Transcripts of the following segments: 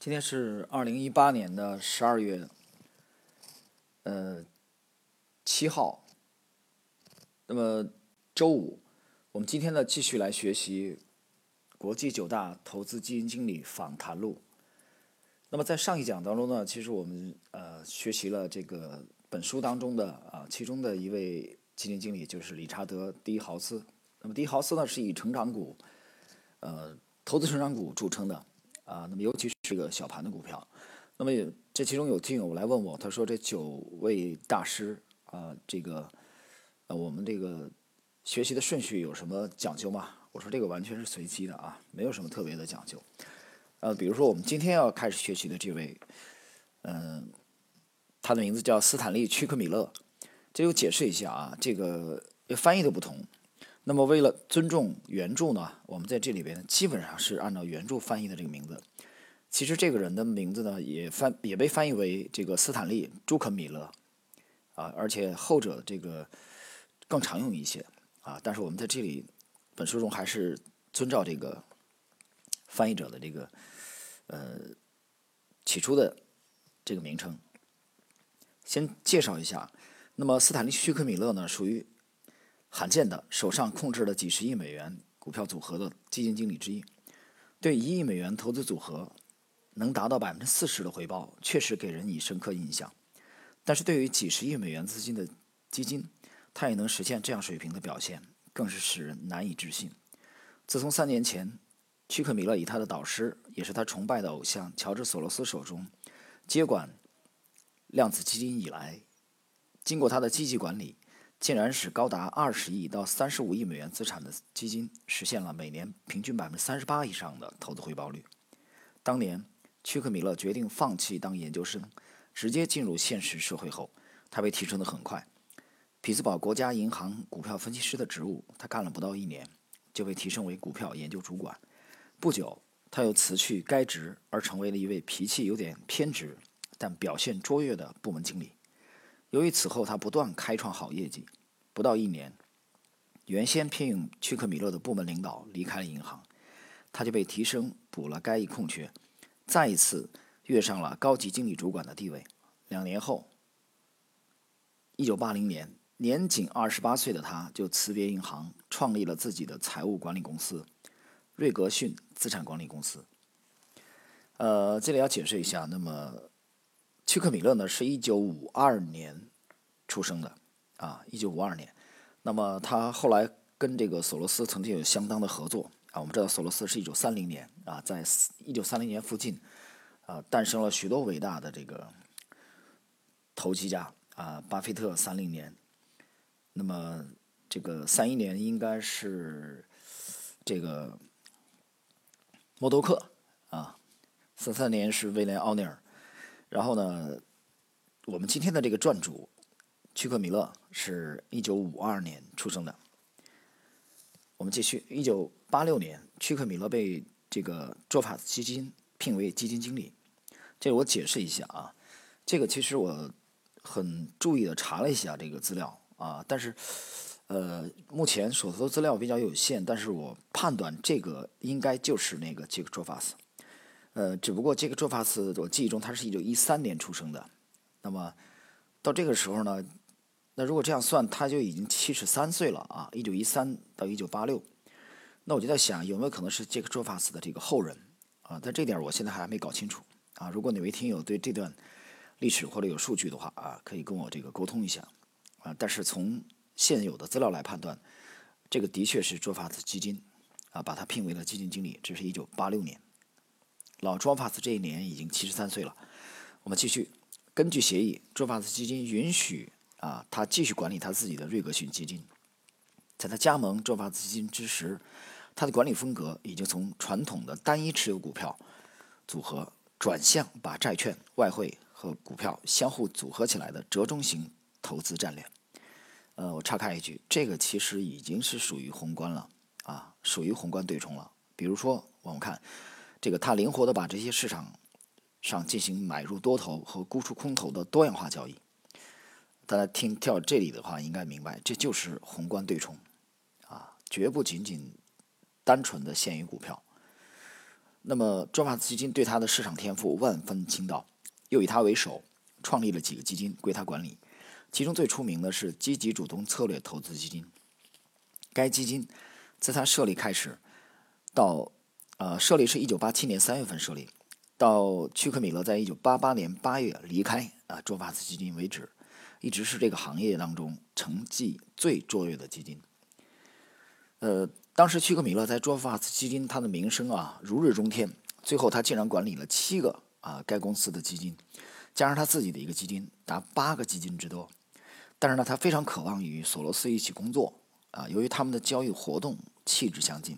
今天是二零一八年的十二月，呃，七号。那么周五，我们今天呢继续来学习国际九大投资基金经理访谈录。那么在上一讲当中呢，其实我们呃学习了这个本书当中的啊其中的一位基金经理，就是理查德·迪豪斯。那么迪豪斯呢是以成长股，呃，投资成长股著称的。啊，那么尤其是是个小盘的股票，那么这其中有听友来问我，他说这九位大师啊，这个呃我们这个学习的顺序有什么讲究吗？我说这个完全是随机的啊，没有什么特别的讲究。呃，比如说我们今天要开始学习的这位，嗯，他的名字叫斯坦利·屈克米勒，这就解释一下啊，这个翻译的不同。那么，为了尊重原著呢，我们在这里边基本上是按照原著翻译的这个名字。其实这个人的名字呢，也翻也被翻译为这个斯坦利·朱可米勒，啊，而且后者这个更常用一些啊。但是我们在这里本书中还是遵照这个翻译者的这个呃起初的这个名称。先介绍一下，那么斯坦利·屈克米勒呢，属于。罕见的手上控制了几十亿美元股票组合的基金经理之一，对一亿美元投资组合能达到百分之四十的回报，确实给人以深刻印象。但是对于几十亿美元资金的基金，它也能实现这样水平的表现，更是使人难以置信。自从三年前，屈克米勒以他的导师，也是他崇拜的偶像乔治索罗斯手中接管量子基金以来，经过他的积极管理。竟然使高达二十亿到三十五亿美元资产的基金实现了每年平均百分之三十八以上的投资回报率。当年，屈克米勒决定放弃当研究生，直接进入现实社会后，他被提升的很快。匹兹堡国家银行股票分析师的职务，他干了不到一年，就被提升为股票研究主管。不久，他又辞去该职，而成为了一位脾气有点偏执，但表现卓越的部门经理。由于此后他不断开创好业绩，不到一年，原先聘用屈克米勒的部门领导离开了银行，他就被提升补了该一空缺，再一次跃上了高级经理主管的地位。两年后，一九八零年，年仅二十八岁的他就辞别银行，创立了自己的财务管理公司——瑞格逊资产管理公司。呃，这里要解释一下，那么。屈克米勒呢，是一九五二年出生的，啊，一九五二年。那么他后来跟这个索罗斯曾经有相当的合作啊。我们知道索罗斯是一九三零年啊，在一九三零年附近啊，诞生了许多伟大的这个投机家啊，巴菲特三零年。那么这个三一年应该是这个默多克啊，三三年是威廉奥尼尔。然后呢，我们今天的这个传主，屈克米勒是一九五二年出生的。我们继续，一九八六年，屈克米勒被这个卓法斯基金聘为基金经理。这个我解释一下啊，这个其实我很注意的查了一下这个资料啊，但是呃，目前手头资料比较有限，但是我判断这个应该就是那个杰克卓法斯。呃，只不过这个卓法斯，我记忆中他是一九一三年出生的，那么到这个时候呢，那如果这样算，他就已经七十三岁了啊！一九一三到一九八六，那我就在想，有没有可能是杰克卓法斯的这个后人啊？但这点我现在还没搞清楚啊！如果哪位听友对这段历史或者有数据的话啊，可以跟我这个沟通一下啊！但是从现有的资料来判断，这个的确是卓法斯基金啊，把他聘为了基金经理，这是一九八六年。老卓法斯这一年已经七十三岁了。我们继续，根据协议，卓法斯基金允许啊他继续管理他自己的瑞格逊基金。在他加盟正发基金之时，他的管理风格已经从传统的单一持有股票组合，转向把债券、外汇和股票相互组合起来的折中型投资战略。呃，我岔开一句，这个其实已经是属于宏观了啊，属于宏观对冲了。比如说，我们看。这个他灵活的把这些市场上进行买入多头和沽出空头的多样化交易。大家听跳这里的话，应该明白，这就是宏观对冲，啊，绝不仅仅单纯的限于股票。那么卓法斯基金对他的市场天赋万分倾倒，又以他为首创立了几个基金归他管理，其中最出名的是积极主动策略投资基金。该基金自他设立开始到呃设立是一九八七年三月份设立，到屈克米勒在一九八八年八月离开啊卓法斯基金为止，一直是这个行业当中成绩最卓越的基金。呃，当时屈克米勒在卓法斯基金他的名声啊如日中天，最后他竟然管理了七个啊该公司的基金，加上他自己的一个基金达八个基金之多。但是呢，他非常渴望与索罗斯一起工作。啊，由于他们的交易活动气质相近，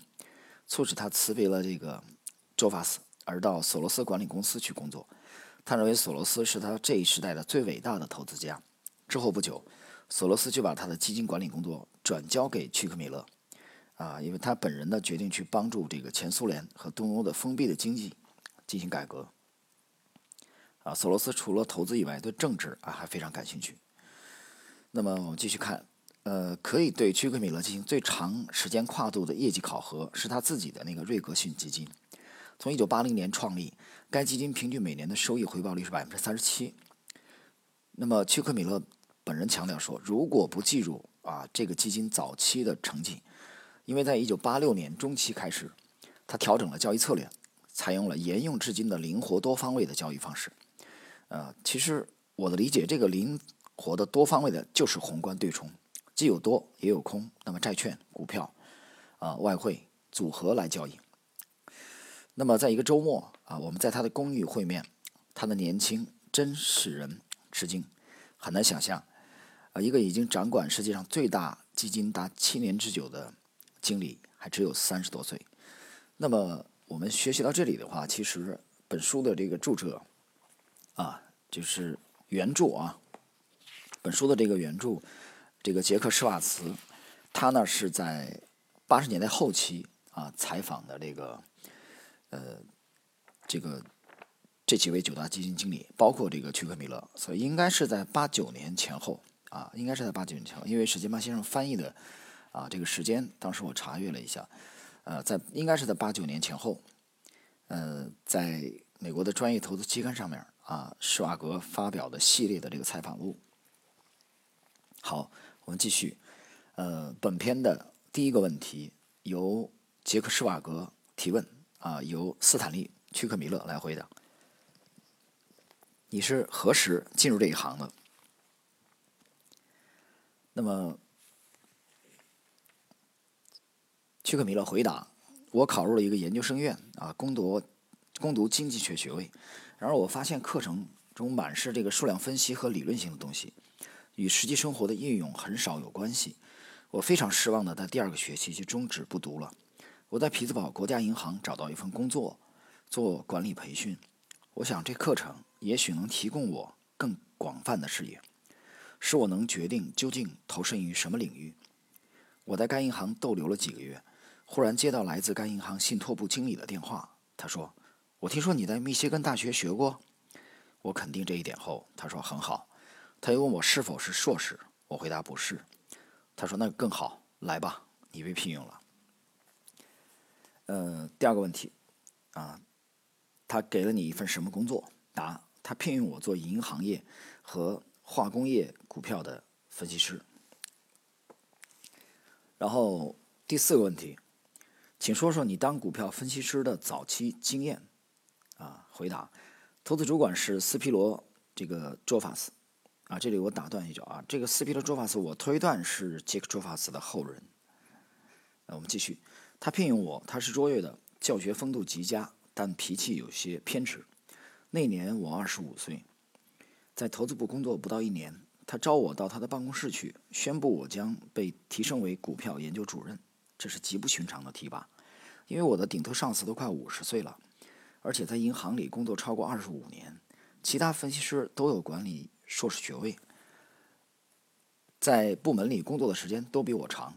促使他辞别了这个周法斯，而到索罗斯管理公司去工作。他认为索罗斯是他这一时代的最伟大的投资家。之后不久，索罗斯就把他的基金管理工作转交给屈克米勒，啊，因为他本人呢决定去帮助这个前苏联和东欧的封闭的经济进行改革。啊，索罗斯除了投资以外，对政治啊还非常感兴趣。那么我们继续看。呃，可以对屈克米勒进行最长时间跨度的业绩考核，是他自己的那个瑞格逊基金。从一九八零年创立，该基金平均每年的收益回报率是百分之三十七。那么屈克米勒本人强调说，如果不计入啊这个基金早期的成绩，因为在1986年中期开始，他调整了交易策略，采用了沿用至今的灵活多方位的交易方式。呃，其实我的理解，这个灵活的多方位的就是宏观对冲。既有多也有空，那么债券、股票、啊外汇组合来交易。那么在一个周末啊，我们在他的公寓会面，他的年轻真使人吃惊，很难想象，啊一个已经掌管世界上最大基金达七年之久的经理，还只有三十多岁。那么我们学习到这里的话，其实本书的这个著者啊，就是原著啊，本书的这个原著。这个杰克施瓦茨，他呢是在八十年代后期啊采访的这个呃这个这几位九大基金经理，包括这个屈克米勒，所以应该是在八九年前后啊，应该是在八九年前，因为史杰曼先生翻译的啊这个时间，当时我查阅了一下，呃，在应该是在八九年前后，呃，在美国的专业投资期刊上面啊，施瓦格发表的系列的这个采访录，好。我们继续，呃，本篇的第一个问题由杰克施瓦格提问，啊，由斯坦利屈克米勒来回答。你是何时进入这一行的？那么，屈克米勒回答：我考入了一个研究生院，啊，攻读攻读经济学学位。然而，我发现课程中满是这个数量分析和理论性的东西。与实际生活的应用很少有关系，我非常失望的在第二个学期就终止不读了。我在匹兹堡国家银行找到一份工作，做管理培训。我想这课程也许能提供我更广泛的视野，使我能决定究竟投身于什么领域。我在该银行逗留了几个月，忽然接到来自该银行信托部经理的电话。他说：“我听说你在密歇根大学学过。”我肯定这一点后，他说：“很好。”他又问我是否是硕士，我回答不是。他说：“那更好，来吧，你被聘用了。”呃，第二个问题，啊，他给了你一份什么工作？答：他聘用我做银行业和化工业股票的分析师。然后第四个问题，请说说你当股票分析师的早期经验。啊，回答：投资主管是斯皮罗这个卓法斯。啊，这里我打断一句啊，这个斯皮罗·卓法斯，我推断是杰克·卓法斯的后人。那我们继续，他聘用我，他是卓越的，教学风度极佳，但脾气有些偏执。那年我二十五岁，在投资部工作不到一年，他招我到他的办公室去，宣布我将被提升为股票研究主任，这是极不寻常的提拔，因为我的顶头上司都快五十岁了，而且在银行里工作超过二十五年，其他分析师都有管理。硕士学位，在部门里工作的时间都比我长。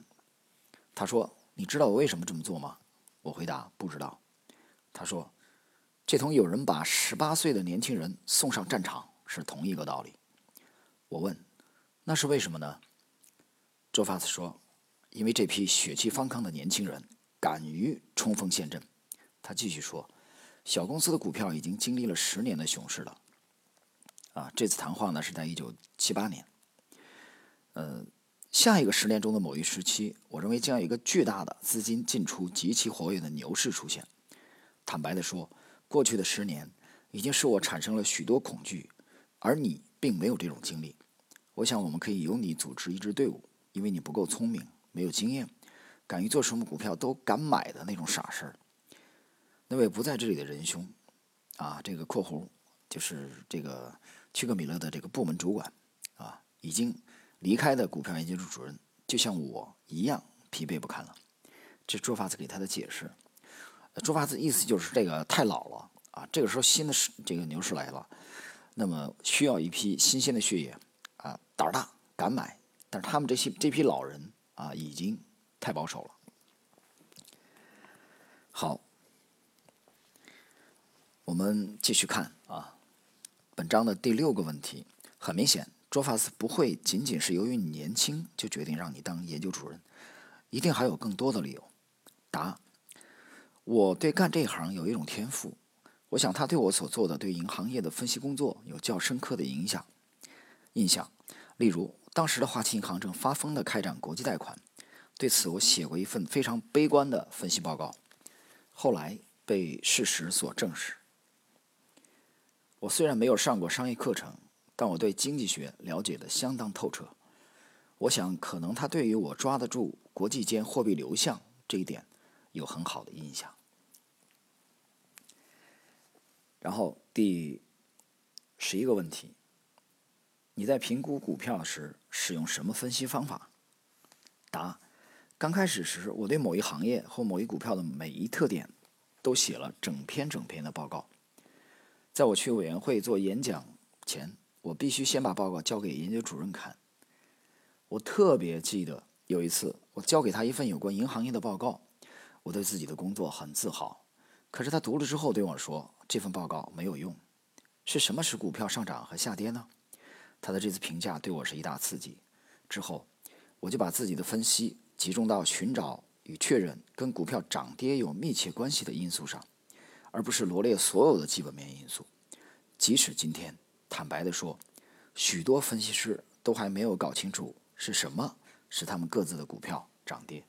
他说：“你知道我为什么这么做吗？”我回答：“不知道。”他说：“这同有人把十八岁的年轻人送上战场是同一个道理。”我问：“那是为什么呢？”周法斯说：“因为这批血气方刚的年轻人敢于冲锋陷阵。”他继续说：“小公司的股票已经经历了十年的熊市了。啊，这次谈话呢是在一九七八年。呃，下一个十年中的某一时期，我认为将有一个巨大的资金进出极其活跃的牛市出现。坦白的说，过去的十年已经使我产生了许多恐惧，而你并没有这种经历。我想我们可以由你组织一支队伍，因为你不够聪明，没有经验，敢于做什么股票都敢买的那种傻事儿。那位不在这里的仁兄，啊，这个括弧就是这个。屈克米勒的这个部门主管，啊，已经离开的股票研究处主任，就像我一样疲惫不堪了。这是卓法子给他的解释。朱法子意思就是这个太老了啊，这个时候新的这个牛市来了，那么需要一批新鲜的血液啊，胆儿大敢买。但是他们这些这批老人啊，已经太保守了。好，我们继续看啊。本章的第六个问题，很明显，卓法斯不会仅仅是由于你年轻就决定让你当研究主任，一定还有更多的理由。答：我对干这一行有一种天赋，我想他对我所做的对银行业的分析工作有较深刻的影响。印象，例如，当时的花旗银行正发疯地开展国际贷款，对此我写过一份非常悲观的分析报告，后来被事实所证实。我虽然没有上过商业课程，但我对经济学了解的相当透彻。我想，可能他对于我抓得住国际间货币流向这一点有很好的印象。然后第十一个问题：你在评估股票时使用什么分析方法？答：刚开始时，我对某一行业或某一股票的每一特点都写了整篇整篇的报告。在我去委员会做演讲前，我必须先把报告交给研究主任看。我特别记得有一次，我交给他一份有关银行业的报告，我对自己的工作很自豪。可是他读了之后对我说：“这份报告没有用。”是什么使股票上涨和下跌呢？他的这次评价对我是一大刺激。之后，我就把自己的分析集中到寻找与确认跟股票涨跌有密切关系的因素上。而不是罗列所有的基本面因素。即使今天，坦白地说，许多分析师都还没有搞清楚是什么使他们各自的股票涨跌。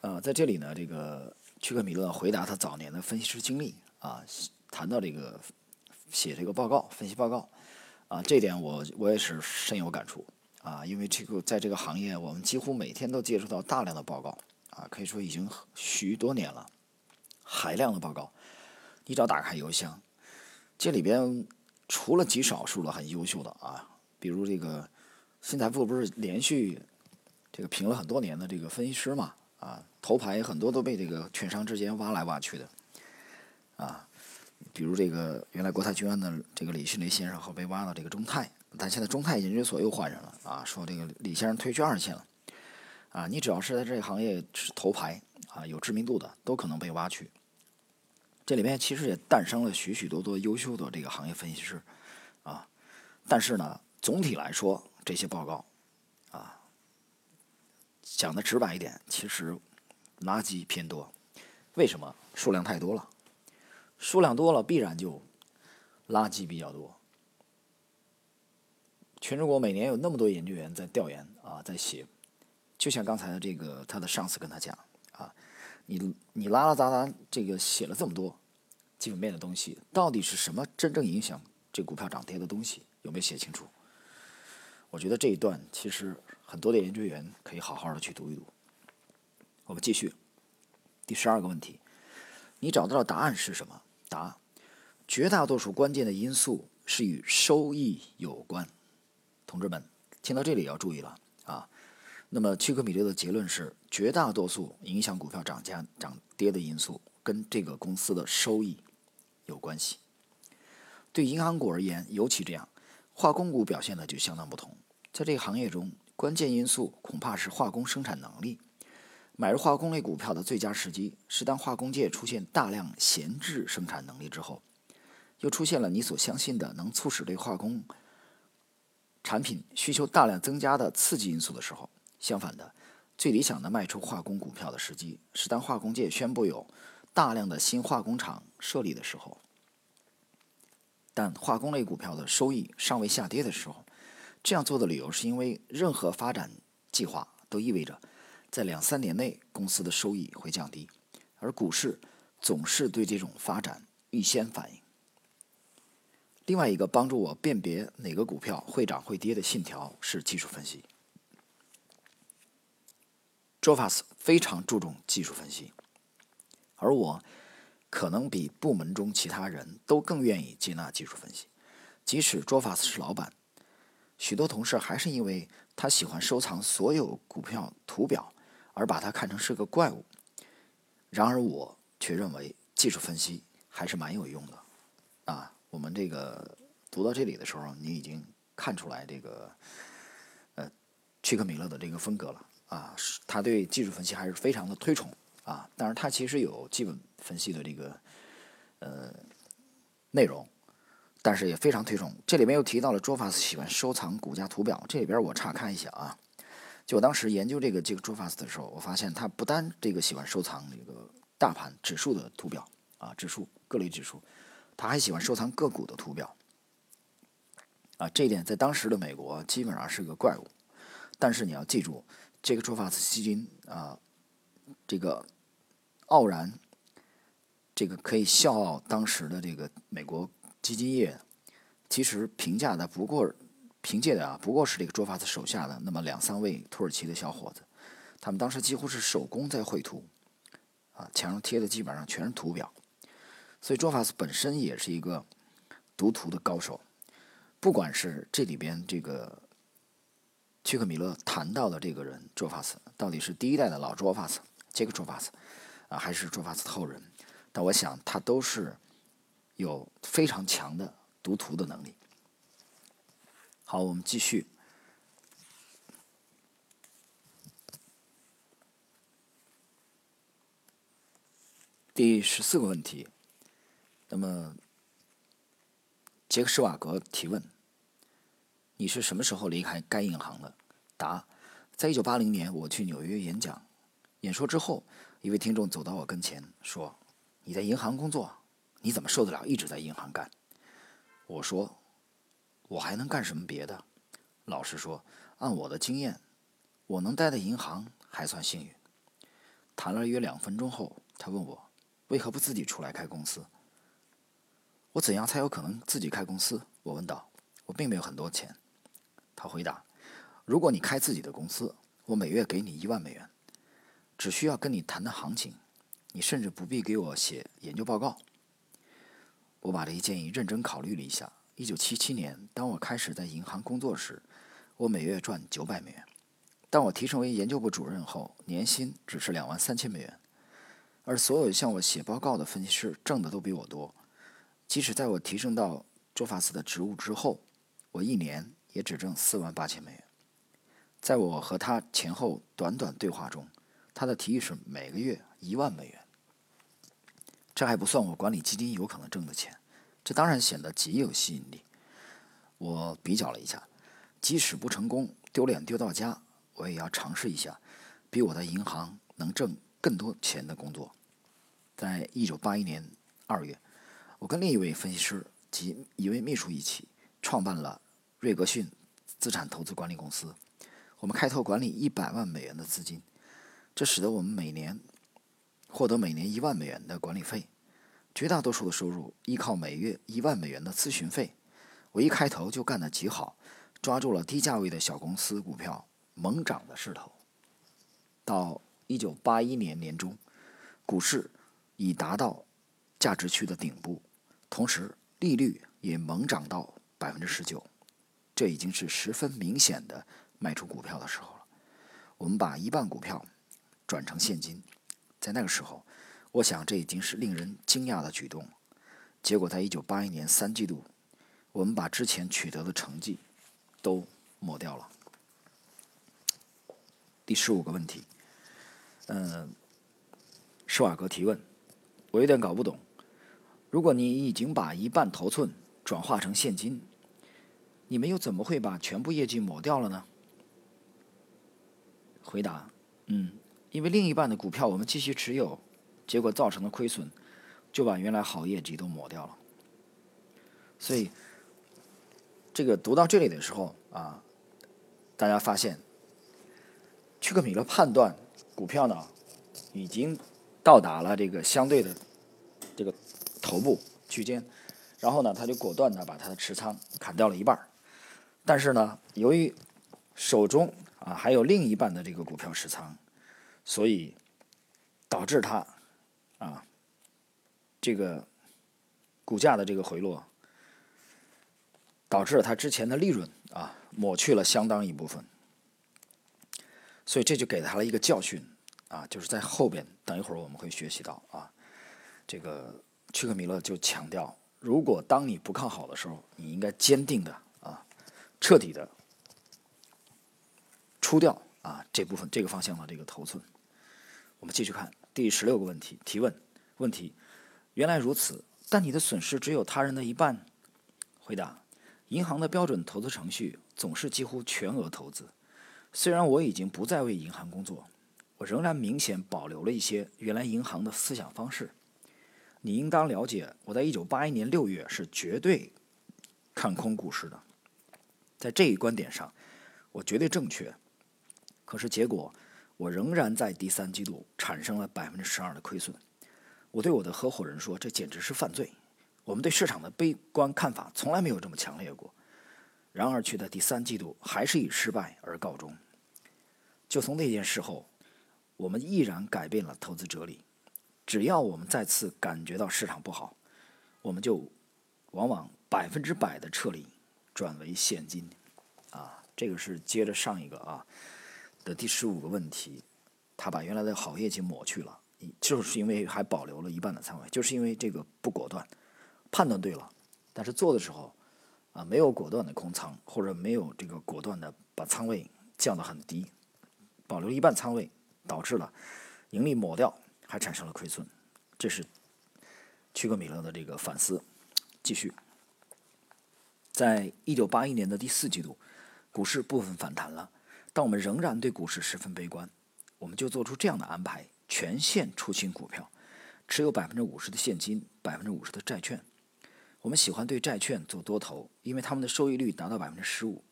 呃，在这里呢，这个屈克米勒回答他早年的分析师经历啊，谈到这个写这个报告、分析报告啊，这点我我也是深有感触啊，因为这个在这个行业，我们几乎每天都接触到大量的报告啊，可以说已经许多年了。海量的报告，你只要打开邮箱，这里边除了极少数的很优秀的啊，比如这个新财富不是连续这个评了很多年的这个分析师嘛啊，头牌很多都被这个券商之间挖来挖去的啊，比如这个原来国泰君安的这个李迅雷先生后被挖到这个中泰，但现在中泰研究所又换人了啊，说这个李先生退居二线了啊，你只要是在这个行业是头牌啊，有知名度的，都可能被挖去。这里面其实也诞生了许许多多优秀的这个行业分析师，啊，但是呢，总体来说，这些报告，啊，讲的直白一点，其实垃圾偏多。为什么？数量太多了，数量多了，必然就垃圾比较多。全中国每年有那么多研究员在调研啊，在写，就像刚才的这个他的上司跟他讲啊，你你拉拉杂杂这个写了这么多。基本面的东西到底是什么？真正影响这股票涨跌的东西有没有写清楚？我觉得这一段其实很多的研究员可以好好的去读一读。我们继续第十二个问题：你找到的答案是什么？答：绝大多数关键的因素是与收益有关。同志们，听到这里要注意了啊！那么屈克米勒的结论是：绝大多数影响股票涨价涨跌的因素跟这个公司的收益。有关系。对银行股而言，尤其这样，化工股表现的就相当不同。在这个行业中，关键因素恐怕是化工生产能力。买入化工类股票的最佳时机是当化工界出现大量闲置生产能力之后，又出现了你所相信的能促使对化工产品需求大量增加的刺激因素的时候。相反的，最理想的卖出化工股票的时机是当化工界宣布有大量的新化工厂设立的时候，但化工类股票的收益尚未下跌的时候，这样做的理由是因为任何发展计划都意味着在两三年内公司的收益会降低，而股市总是对这种发展预先反应。另外一个帮助我辨别哪个股票会涨会跌的信条是技术分析。Jofas 非常注重技术分析，而我可能比部门中其他人都更愿意接纳技术分析。即使 Jofas 是老板，许多同事还是因为他喜欢收藏所有股票图表而把它看成是个怪物。然而我却认为技术分析还是蛮有用的。啊，我们这个读到这里的时候，你已经看出来这个呃屈克米勒的这个风格了。啊，他对技术分析还是非常的推崇啊。但是，他其实有基本分析的这个呃内容，但是也非常推崇。这里面又提到了卓法斯喜欢收藏股价图表，这里边我岔开一下啊。我当时研究这个这个卓法斯的时候，我发现他不单这个喜欢收藏这个大盘指数的图表啊，指数各类指数，他还喜欢收藏个股的图表啊。这一点在当时的美国基本上是个怪物，但是你要记住。这个卓法斯基金啊，这个傲然，这个可以笑傲当时的这个美国基金业，其实评价的不过凭借的啊，不过是这个卓法斯手下的那么两三位土耳其的小伙子，他们当时几乎是手工在绘图，啊，墙上贴的基本上全是图表，所以卓法斯本身也是一个读图的高手，不管是这里边这个。屈克米勒谈到的这个人，卓法斯到底是第一代的老卓法斯，杰克卓法斯啊，还是卓法斯后人？但我想他都是有非常强的读图的能力。好，我们继续第十四个问题。那么，杰克施瓦格提问。你是什么时候离开该银行的？答：在一九八零年，我去纽约演讲，演说之后，一位听众走到我跟前说：“你在银行工作，你怎么受得了一直在银行干？”我说：“我还能干什么别的？”老实说，按我的经验，我能待在银行还算幸运。谈了约两分钟后，他问我：“为何不自己出来开公司？”我怎样才有可能自己开公司？我问道：“我并没有很多钱。”他回答：“如果你开自己的公司，我每月给你一万美元，只需要跟你谈谈行情，你甚至不必给我写研究报告。”我把这一建议认真考虑了一下。一九七七年，当我开始在银行工作时，我每月赚九百美元；当我提升为研究部主任后，年薪只是两万三千美元。而所有向我写报告的分析师挣的都比我多。即使在我提升到卓法斯的职务之后，我一年。也只挣四万八千美元。在我和他前后短短对话中，他的提议是每个月一万美元。这还不算我管理基金有可能挣的钱，这当然显得极有吸引力。我比较了一下，即使不成功，丢脸丢到家，我也要尝试一下比我在银行能挣更多钱的工作。在一九八一年二月，我跟另一位分析师及一位秘书一起创办了。瑞格逊资产投资管理公司，我们开拓管理一百万美元的资金，这使得我们每年获得每年一万美元的管理费，绝大多数的收入依靠每月一万美元的咨询费。我一开头就干得极好，抓住了低价位的小公司股票猛涨的势头。到一九八一年年中，股市已达到价值区的顶部，同时利率也猛涨到百分之十九。这已经是十分明显的卖出股票的时候了。我们把一半股票转成现金，在那个时候，我想这已经是令人惊讶的举动。结果，在一九八一年三季度，我们把之前取得的成绩都抹掉了。第十五个问题，嗯，施瓦格提问：我有点搞不懂，如果你已经把一半头寸转化成现金。你们又怎么会把全部业绩抹掉了呢？回答：嗯，因为另一半的股票我们继续持有，结果造成的亏损就把原来好业绩都抹掉了。所以，这个读到这里的时候啊，大家发现，屈克米勒判断股票呢已经到达了这个相对的这个头部区间，然后呢，他就果断的把他的持仓砍掉了一半但是呢，由于手中啊还有另一半的这个股票持仓，所以导致他啊这个股价的这个回落，导致了他之前的利润啊抹去了相当一部分，所以这就给他了一个教训啊，就是在后边等一会儿我们会学习到啊，这个屈克米勒就强调，如果当你不看好的时候，你应该坚定的啊，彻底的。出掉啊这部分这个方向的这个头寸，我们继续看。第十六个问题提问问题，原来如此，但你的损失只有他人的一半。回答：银行的标准投资程序总是几乎全额投资。虽然我已经不再为银行工作，我仍然明显保留了一些原来银行的思想方式。你应当了解，我在一九八一年六月是绝对看空股市的，在这一观点上，我绝对正确。可是结果，我仍然在第三季度产生了百分之十二的亏损。我对我的合伙人说：“这简直是犯罪。”我们对市场的悲观看法从来没有这么强烈过。然而，却在第三季度还是以失败而告终。就从那件事后，我们毅然改变了投资哲理。只要我们再次感觉到市场不好，我们就往往百分之百的撤离，转为现金。啊，这个是接着上一个啊。的第十五个问题，他把原来的好业绩抹去了，就是因为还保留了一半的仓位，就是因为这个不果断，判断对了，但是做的时候啊没有果断的空仓，或者没有这个果断的把仓位降得很低，保留一半仓位，导致了盈利抹掉，还产生了亏损，这是屈克米勒的这个反思。继续，在一九八一年的第四季度，股市部分反弹了。但我们仍然对股市十分悲观，我们就做出这样的安排：全线出清股票，持有百分之五十的现金，百分之五十的债券。我们喜欢对债券做多头，因为他们的收益率达到百分之十五。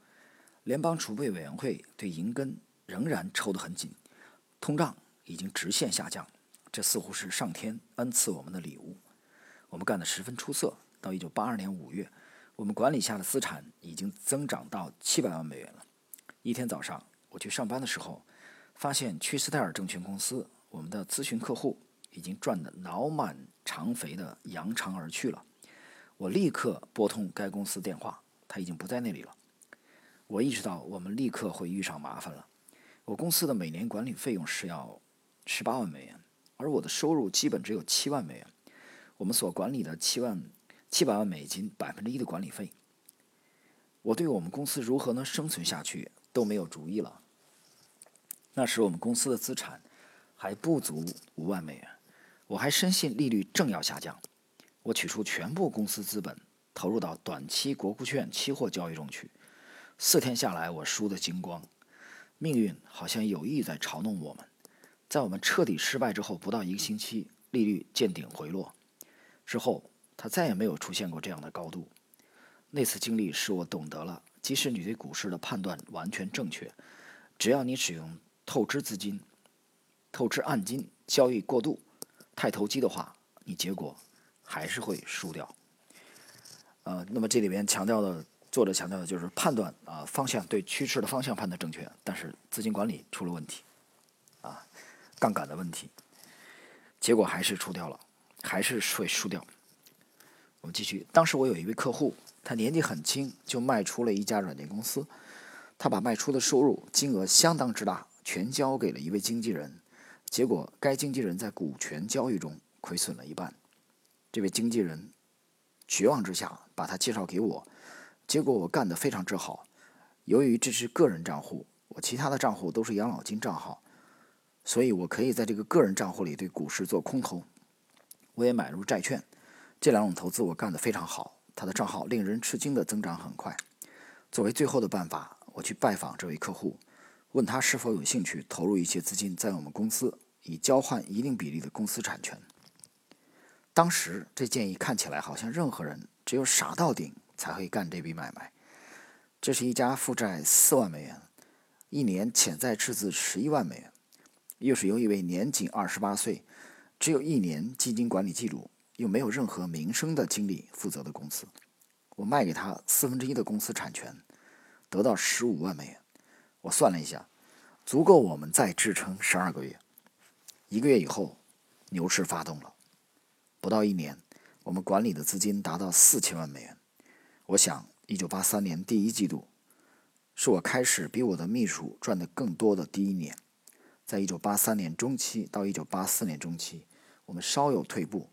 联邦储备委员会对银根仍然抽得很紧，通胀已经直线下降，这似乎是上天恩赐我们的礼物。我们干得十分出色。到一九八二年五月，我们管理下的资产已经增长到七百万美元了。一天早上。我去上班的时候，发现屈斯泰尔证券公司我们的咨询客户已经赚得脑满肠肥的扬长而去了。我立刻拨通该公司电话，他已经不在那里了。我意识到我们立刻会遇上麻烦了。我公司的每年管理费用是要十八万美元，而我的收入基本只有七万美元。我们所管理的七万七百万美金百分之一的管理费，我对我们公司如何能生存下去？都没有主意了。那时我们公司的资产还不足五万美元，我还深信利率正要下降。我取出全部公司资本，投入到短期国库券期货交易中去。四天下来，我输得精光。命运好像有意在嘲弄我们。在我们彻底失败之后，不到一个星期，利率见顶回落。之后，它再也没有出现过这样的高度。那次经历使我懂得了。即使你对股市的判断完全正确，只要你使用透支资金、透支按金交易过度、太投机的话，你结果还是会输掉。呃，那么这里边强调的，作者强调的就是判断啊方向对趋势的方向判断正确，但是资金管理出了问题，啊，杠杆的问题，结果还是出掉了，还是会输掉。我们继续，当时我有一位客户。他年纪很轻，就卖出了一家软件公司。他把卖出的收入金额相当之大，全交给了一位经纪人。结果，该经纪人在股权交易中亏损了一半。这位经纪人绝望之下把他介绍给我。结果我干得非常之好。由于这是个人账户，我其他的账户都是养老金账号，所以我可以在这个个人账户里对股市做空头。我也买入债券。这两种投资我干得非常好。他的账号令人吃惊的增长很快。作为最后的办法，我去拜访这位客户，问他是否有兴趣投入一些资金在我们公司以交换一定比例的公司产权。当时这建议看起来好像任何人只有傻到顶才会干这笔买卖。这是一家负债四万美元，一年潜在赤字十一万美元，又是由一位年仅二十八岁、只有一年基金管理记录又没有任何名声的经理负责的公司。我卖给他四分之一的公司产权，得到十五万美元。我算了一下，足够我们再支撑十二个月。一个月以后，牛市发动了。不到一年，我们管理的资金达到四千万美元。我想，一九八三年第一季度是我开始比我的秘书赚得更多的第一年。在一九八三年中期到一九八四年中期，我们稍有退步，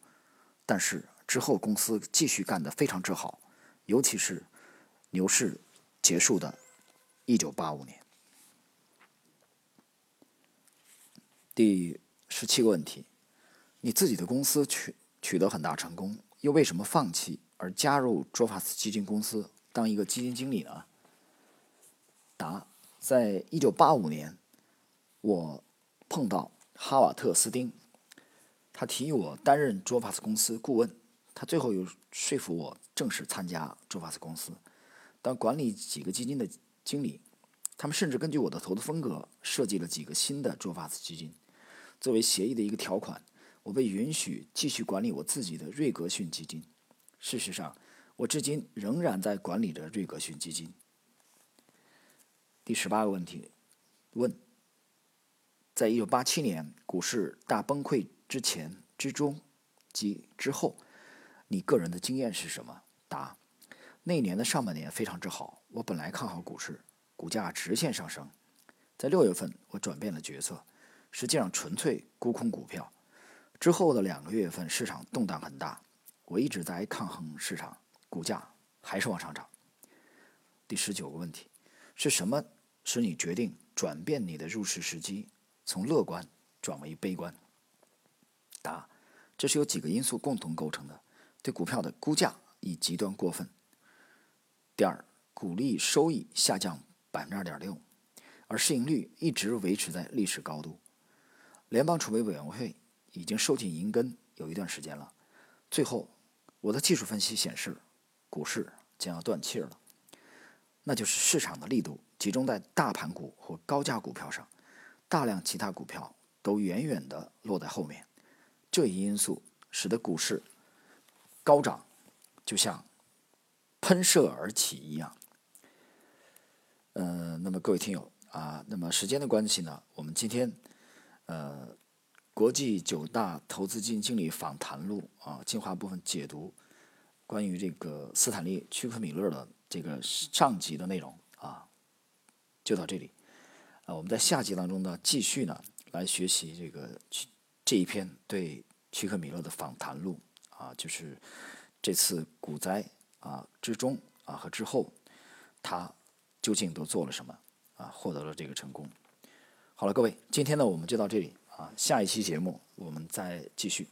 但是之后公司继续干得非常之好，尤其是牛市结束的一九八五年。第十七个问题：你自己的公司取取得很大成功，又为什么放弃而加入卓法斯基金公司当一个基金经理呢？答：在一九八五年，我碰到哈瓦特斯丁，他提议我担任卓法斯公司顾问，他最后又说服我正式参加卓法斯公司，当管理几个基金的经理。他们甚至根据我的投资风格设计了几个新的卓法斯基金，作为协议的一个条款。我被允许继续管理我自己的瑞格逊基金。事实上，我至今仍然在管理着瑞格逊基金。第十八个问题，问：在一九八七年股市大崩溃之前、之中及之后，你个人的经验是什么？答：那年的上半年非常之好，我本来看好股市，股价直线上升。在六月份，我转变了决策，实际上纯粹沽空股票。之后的两个月份，市场动荡很大，我一直在抗衡市场，股价还是往上涨。第十九个问题，是什么使你决定转变你的入市时机，从乐观转为悲观？答：这是由几个因素共同构成的。对股票的估价已极端过分。第二，股利收益下降百分之二点六，而市盈率一直维持在历史高度。联邦储备委员会。已经收紧银根有一段时间了。最后，我的技术分析显示，股市将要断气了。那就是市场的力度集中在大盘股或高价股票上，大量其他股票都远远的落在后面。这一因素使得股市高涨，就像喷射而起一样。呃，那么各位听友啊，那么时间的关系呢，我们今天呃。国际九大投资基金经理访谈录啊，进化部分解读关于这个斯坦利·屈克米勒的这个上集的内容啊，就到这里。啊，我们在下集当中呢，继续呢来学习这个这一篇对屈克米勒的访谈录啊，就是这次股灾啊之中啊和之后，他究竟都做了什么啊，获得了这个成功。好了，各位，今天呢我们就到这里。啊，下一期节目我们再继续。